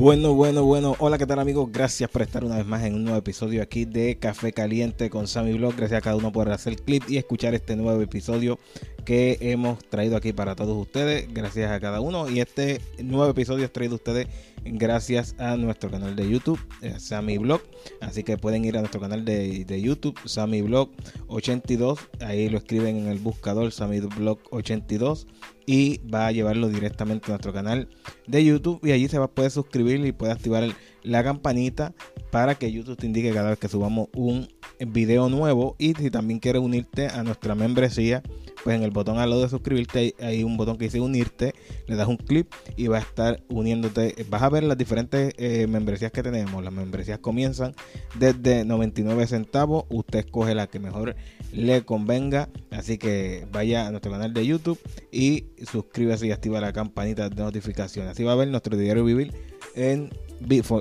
Bueno, bueno, bueno. Hola, ¿qué tal amigos? Gracias por estar una vez más en un nuevo episodio aquí de Café Caliente con Sammy Blog. Gracias a cada uno por hacer clip y escuchar este nuevo episodio que hemos traído aquí para todos ustedes. Gracias a cada uno. Y este nuevo episodio es traído ustedes gracias a nuestro canal de YouTube, eh, Sammy Blog. Así que pueden ir a nuestro canal de, de YouTube, Sammy Blog 82. Ahí lo escriben en el buscador Sammy Blog 82 y va a llevarlo directamente a nuestro canal de YouTube y allí se va a poder suscribir y puede activar la campanita para que YouTube te indique cada vez que subamos un video nuevo y si también quieres unirte a nuestra membresía pues en el botón al lado de suscribirte hay, un botón que dice unirte, le das un clip y va a estar uniéndote. Vas a ver las diferentes eh, membresías que tenemos. Las membresías comienzan desde 99 centavos. Usted escoge la que mejor le convenga. Así que vaya a nuestro canal de YouTube y suscríbase y activa la campanita de notificaciones. Así va a ver nuestro diario vivir en,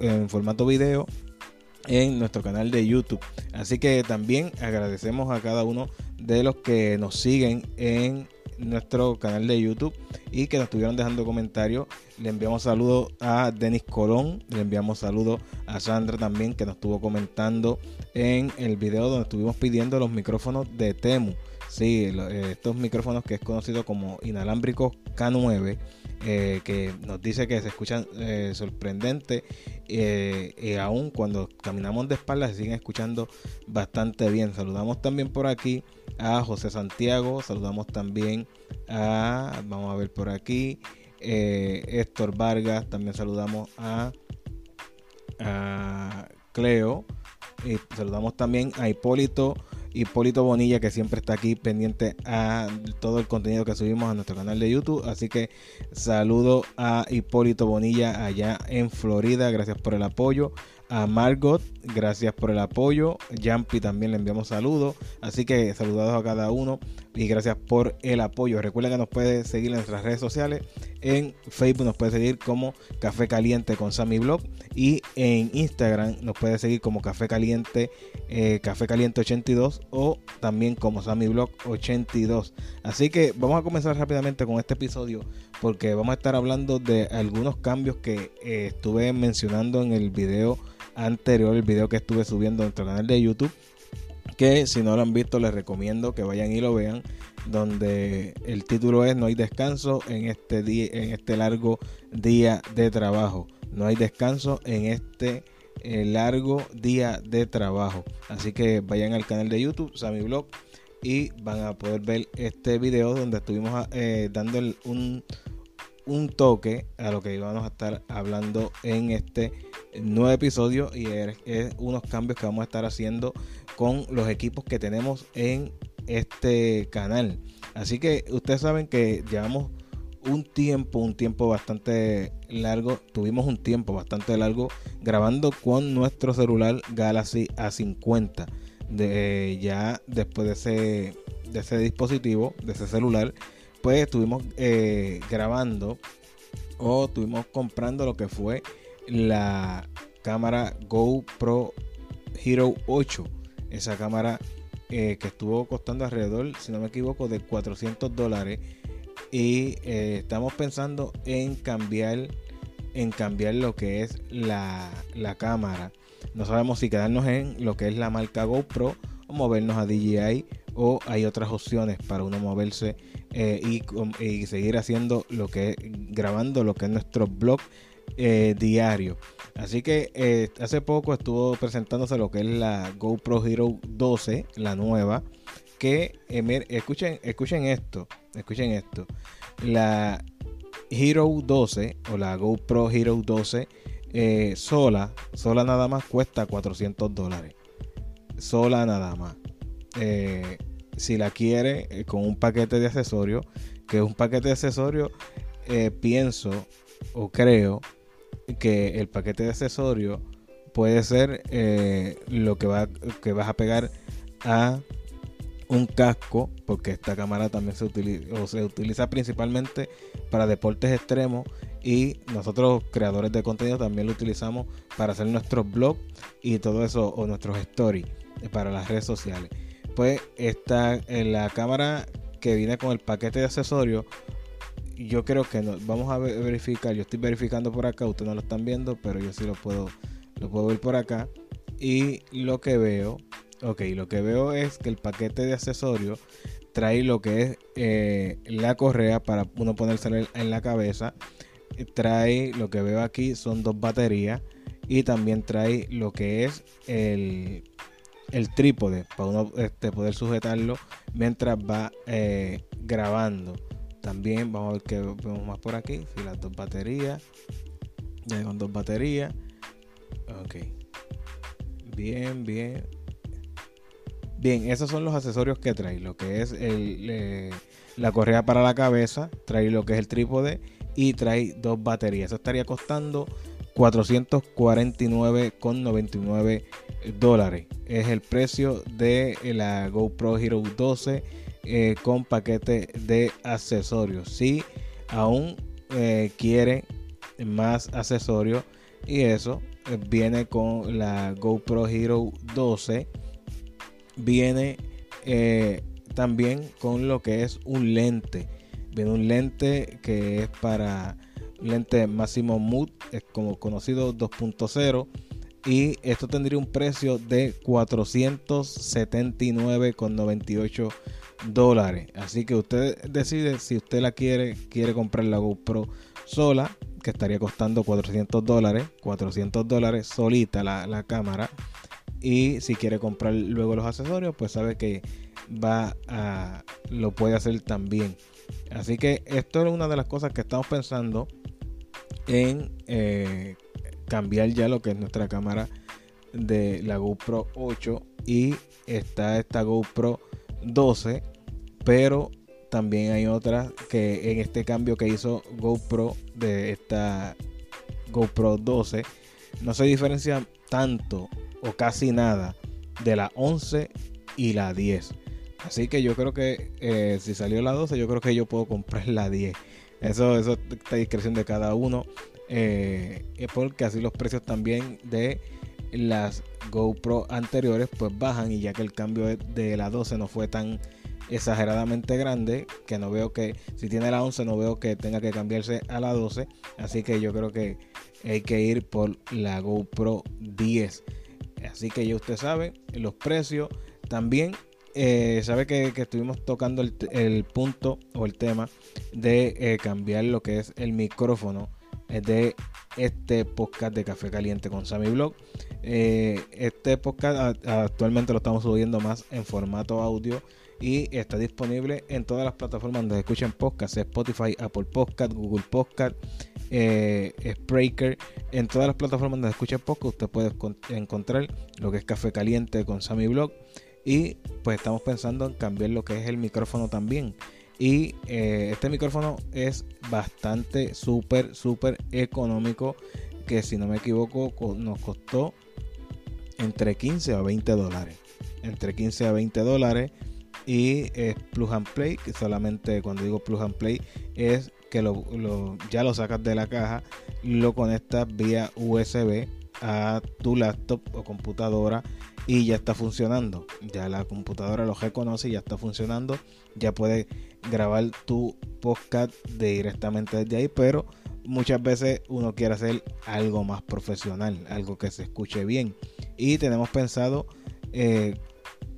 en formato video en nuestro canal de YouTube. Así que también agradecemos a cada uno de los que nos siguen en nuestro canal de YouTube y que nos estuvieron dejando comentarios. Le enviamos saludos a Denis Colón, le enviamos saludos a Sandra también que nos estuvo comentando en el video donde estuvimos pidiendo los micrófonos de Temu. Sí, eh, estos micrófonos que es conocido como inalámbricos K9 eh, que nos dice que se escuchan eh, sorprendente eh, y aún cuando caminamos de espaldas se siguen escuchando bastante bien. Saludamos también por aquí a José Santiago, saludamos también a, vamos a ver por aquí, Héctor Vargas, también saludamos a, a Cleo y saludamos también a Hipólito Hipólito Bonilla, que siempre está aquí pendiente a todo el contenido que subimos a nuestro canal de YouTube. Así que saludo a Hipólito Bonilla allá en Florida. Gracias por el apoyo a Margot, gracias por el apoyo. Jampi también le enviamos saludos. Así que saludados a cada uno y gracias por el apoyo. Recuerda que nos puede seguir en nuestras redes sociales. En Facebook nos puede seguir como Café Caliente con Sammy Blog. Y en Instagram nos puede seguir como Café Caliente, eh, Café Caliente 82 o también como Sammy Blog 82. Así que vamos a comenzar rápidamente con este episodio porque vamos a estar hablando de algunos cambios que eh, estuve mencionando en el video anterior, el video que estuve subiendo en nuestro canal de YouTube. Que si no lo han visto, les recomiendo que vayan y lo vean. Donde el título es No hay descanso en este, día, en este largo día de trabajo. No hay descanso en este eh, largo día de trabajo. Así que vayan al canal de YouTube, Sammy Blog, y van a poder ver este video donde estuvimos eh, dando un, un toque a lo que íbamos a estar hablando en este nuevo episodio y es, unos cambios que vamos a estar haciendo con los equipos que tenemos en este canal. Así que ustedes saben que llevamos un tiempo, un tiempo bastante largo, tuvimos un tiempo bastante largo grabando con nuestro celular Galaxy A50. De, ya después de ese, de ese dispositivo, de ese celular, pues estuvimos eh, grabando o estuvimos comprando lo que fue la cámara GoPro Hero 8. Esa cámara eh, que estuvo costando alrededor, si no me equivoco, de 400 dólares. Y eh, estamos pensando en cambiar, en cambiar lo que es la, la cámara. No sabemos si quedarnos en lo que es la marca GoPro o movernos a DJI o hay otras opciones para uno moverse eh, y, seguir haciendo lo que grabando lo que es nuestro blog diario. Así que eh, hace poco estuvo presentándose lo que es la GoPro Hero 12, la nueva. Que escuchen, escuchen esto, escuchen esto. La Hero 12 o la GoPro Hero 12 sola, sola nada más cuesta 400 dólares. Sola nada más eh, si la quiere eh, con un paquete de accesorios, que es un paquete de accesorios, eh, pienso o creo que el paquete de accesorios puede ser eh, lo que, va, que vas a pegar a un casco, porque esta cámara también se utiliza, se utiliza principalmente para deportes extremos y nosotros creadores de contenido también lo utilizamos para hacer nuestros blogs y todo eso o nuestros stories para las redes sociales. Pues está en la cámara que viene con el paquete de accesorios yo creo que no, vamos a verificar, yo estoy verificando por acá, ustedes no lo están viendo, pero yo sí lo puedo, lo puedo ver por acá. Y lo que veo, ok, lo que veo es que el paquete de accesorios trae lo que es eh, la correa para uno ponerse en la cabeza. Trae lo que veo aquí son dos baterías y también trae lo que es el, el trípode para uno este, poder sujetarlo mientras va eh, grabando. También vamos a ver que vemos más por aquí. Si las dos baterías. Ya con dos baterías. Ok. Bien, bien. Bien, esos son los accesorios que trae. Lo que es la correa para la cabeza. Trae lo que es el trípode. Y trae dos baterías. Eso estaría costando 449,99 dólares. Es el precio de la GoPro Hero 12 eh, con paquete de accesorios. Si aún eh, quiere más accesorios y eso eh, viene con la GoPro Hero 12. Viene también con lo que es un lente. Viene un lente que es para lente máximo mood, es como conocido 2.0 y esto tendría un precio de 479,98 dólares. Así que usted decide si usted la quiere, quiere comprar la GoPro sola, que estaría costando 400 dólares, 400 dólares solita la, la cámara. Y si quiere comprar luego los accesorios, pues sabe que va a lo puede hacer también. Así que esto es una de las cosas que estamos pensando en eh, cambiar ya lo que es nuestra cámara de la GoPro 8 y está esta GoPro 12 pero también hay otras que en este cambio que hizo GoPro de esta GoPro 12 no se diferencia tanto o casi nada de la 11 y la 10 así que yo creo que eh, si salió la 12 yo creo que yo puedo comprar la 10 eso, eso está a discreción de cada uno. Eh, porque así los precios también de las GoPro anteriores pues bajan y ya que el cambio de la 12 no fue tan exageradamente grande que no veo que si tiene la 11 no veo que tenga que cambiarse a la 12 así que yo creo que hay que ir por la GoPro 10 así que ya usted sabe los precios también eh, sabe que, estuvimos tocando el, punto o el tema de eh, cambiar lo que es el micrófono de este podcast de Café Caliente con Sammy Blog. este podcast actualmente lo estamos subiendo más en formato audio y está disponible en todas las plataformas donde escuchen podcast, Spotify, Apple Podcast, Google Podcast, Spreaker, en todas las plataformas donde escuchen podcast usted puede encontrar lo que es Café Caliente con Sammy Blog. Y pues estamos pensando en cambiar lo que es el micrófono también. Y eh, este micrófono es bastante, súper, súper económico. Que si no me equivoco nos costó entre 15 a 20 dólares. Entre 15 a 20 dólares. Y es plug and play. Que solamente cuando digo plug and play es que ya lo sacas de la caja. Lo conectas vía USB a tu laptop o computadora y ya está funcionando. Ya la computadora lo reconoce ya está funcionando. Ya puedes grabar tu podcast directamente desde ahí, pero muchas veces uno quiere hacer algo más profesional, algo que se escuche bien. Y tenemos pensado eh,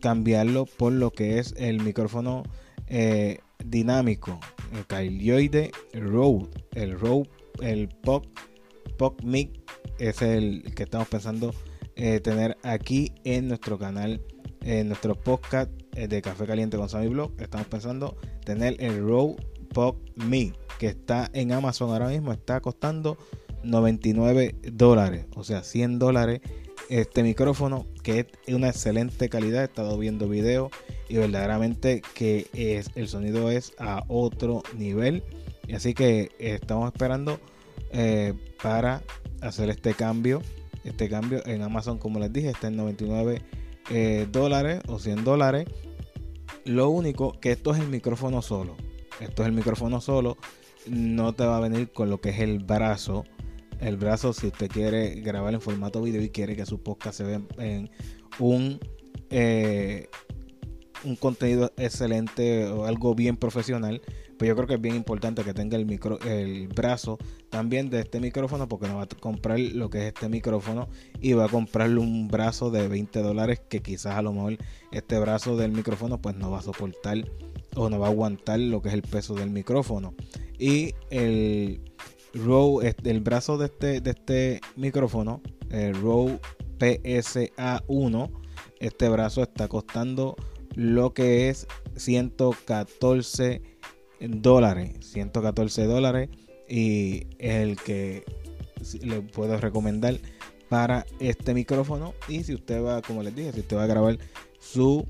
cambiarlo por lo que es el micrófono eh, dinámico, el Kailioide Rode, el Rode, el Pop, Pop Mic es el que estamos pensando eh, tener aquí en nuestro canal, en nuestro podcast eh, de Café Caliente con Sammy Blog. Estamos pensando tener el Row Pop Me, que está en Amazon ahora mismo, está costando 99 dólares, o sea, 100 dólares. Este micrófono que es una excelente calidad, he estado viendo videos y verdaderamente que es, el sonido es a otro nivel. Así que estamos esperando eh, para hacer este cambio este cambio en Amazon, como les dije, está en 99 eh, dólares o 100 dólares. Lo único que esto es el micrófono solo. Esto es el micrófono solo. No te va a venir con lo que es el brazo. El brazo, si usted quiere grabar en formato video y quiere que su podcast se vea en un, eh, un contenido excelente o algo bien profesional, pues yo creo que es bien importante que tenga el, micro, el brazo también de este micrófono porque no va a comprar lo que es este micrófono y va a comprarle un brazo de 20 dólares que quizás a lo mejor este brazo del micrófono pues no va a soportar o no va a aguantar lo que es el peso del micrófono. Y el Row, el brazo de este, de este micrófono, el Row PSA1, este brazo está costando lo que es 114 dólares. 114 dólares y es el que le puedo recomendar para este micrófono. Y si usted va, como les dije, si usted va a grabar su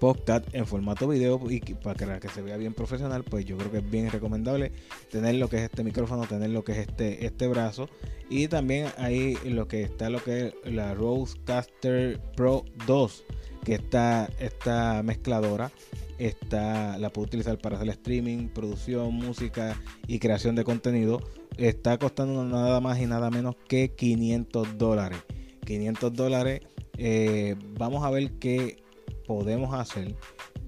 podcast en formato video y para que se vea bien profesional, pues yo creo que es bien recomendable tener lo que es este micrófono, tener lo que es este, este brazo y también ahí lo que está lo que es la Rodecaster Pro 2, que está esta mezcladora está, la puedo utilizar para hacer streaming, producción, música y creación de contenido. Está costando nada más y nada menos que 500 dólares. 500 dólares. Eh, vamos a ver qué podemos hacer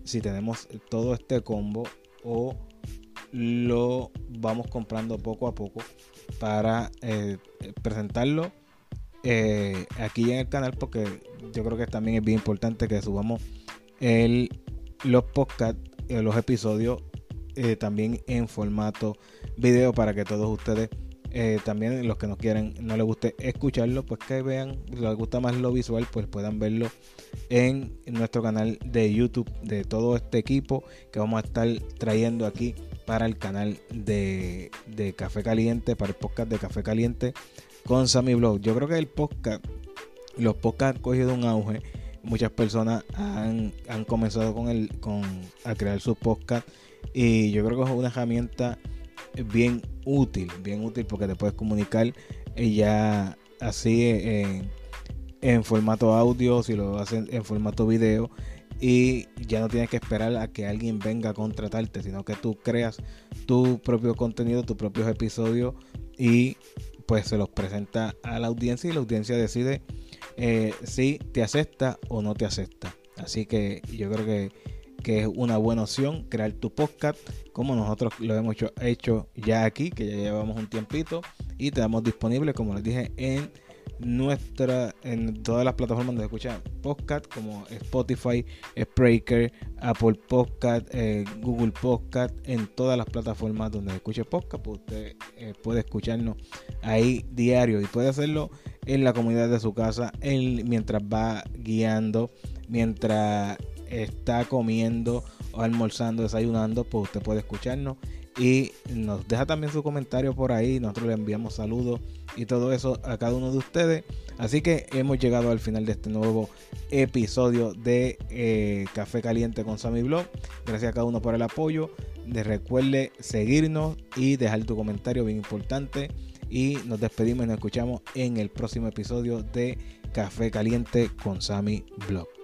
si tenemos todo este combo o lo vamos comprando poco a poco para eh, presentarlo eh, aquí en el canal porque yo creo que también es bien importante que subamos el, los podcasts, eh, los episodios también en formato video para que todos ustedes eh, también los que no quieren, no les guste escucharlo, pues que vean, les gusta más lo visual, pues puedan verlo en nuestro canal de YouTube de todo este equipo que vamos a estar trayendo aquí para el canal de, Café Caliente, para el podcast de Café Caliente con Sammy Blog. Yo creo que el podcast, los podcasts han cogido un auge. Muchas personas han, han comenzado con el, con, a crear sus podcasts y yo creo que es una herramienta bien útil, bien útil porque te puedes comunicar ya así eh, en, formato audio, si lo hacen en formato video y ya no tienes que esperar a que alguien venga a contratarte, sino que tú creas tu propio contenido, tus propios episodios y pues se los presenta a la audiencia y la audiencia decide eh, si te acepta o no te acepta. Así que yo creo que que es una buena opción crear tu podcast como nosotros lo hemos hecho, ya aquí, que ya llevamos un tiempito y te damos disponible, como les dije, en nuestra en todas las plataformas donde escuchan podcast como Spotify, Spreaker, Apple Podcast, eh, Google Podcast, en todas las plataformas donde escuche podcast, pues usted eh, puede escucharnos ahí diario y puede hacerlo en la comunidad de su casa mientras va guiando, mientras está comiendo o almorzando, desayunando, pues usted puede escucharnos y nos deja también su comentario por ahí. Nosotros le enviamos saludos y todo eso a cada uno de ustedes. Así que hemos llegado al final de este nuevo episodio de eh, Café Caliente con Sammy Blog. Gracias a cada uno por el apoyo. De recuerde seguirnos y dejar tu comentario bien importante. Y nos despedimos y nos escuchamos en el próximo episodio de Café Caliente con Sammy Blog.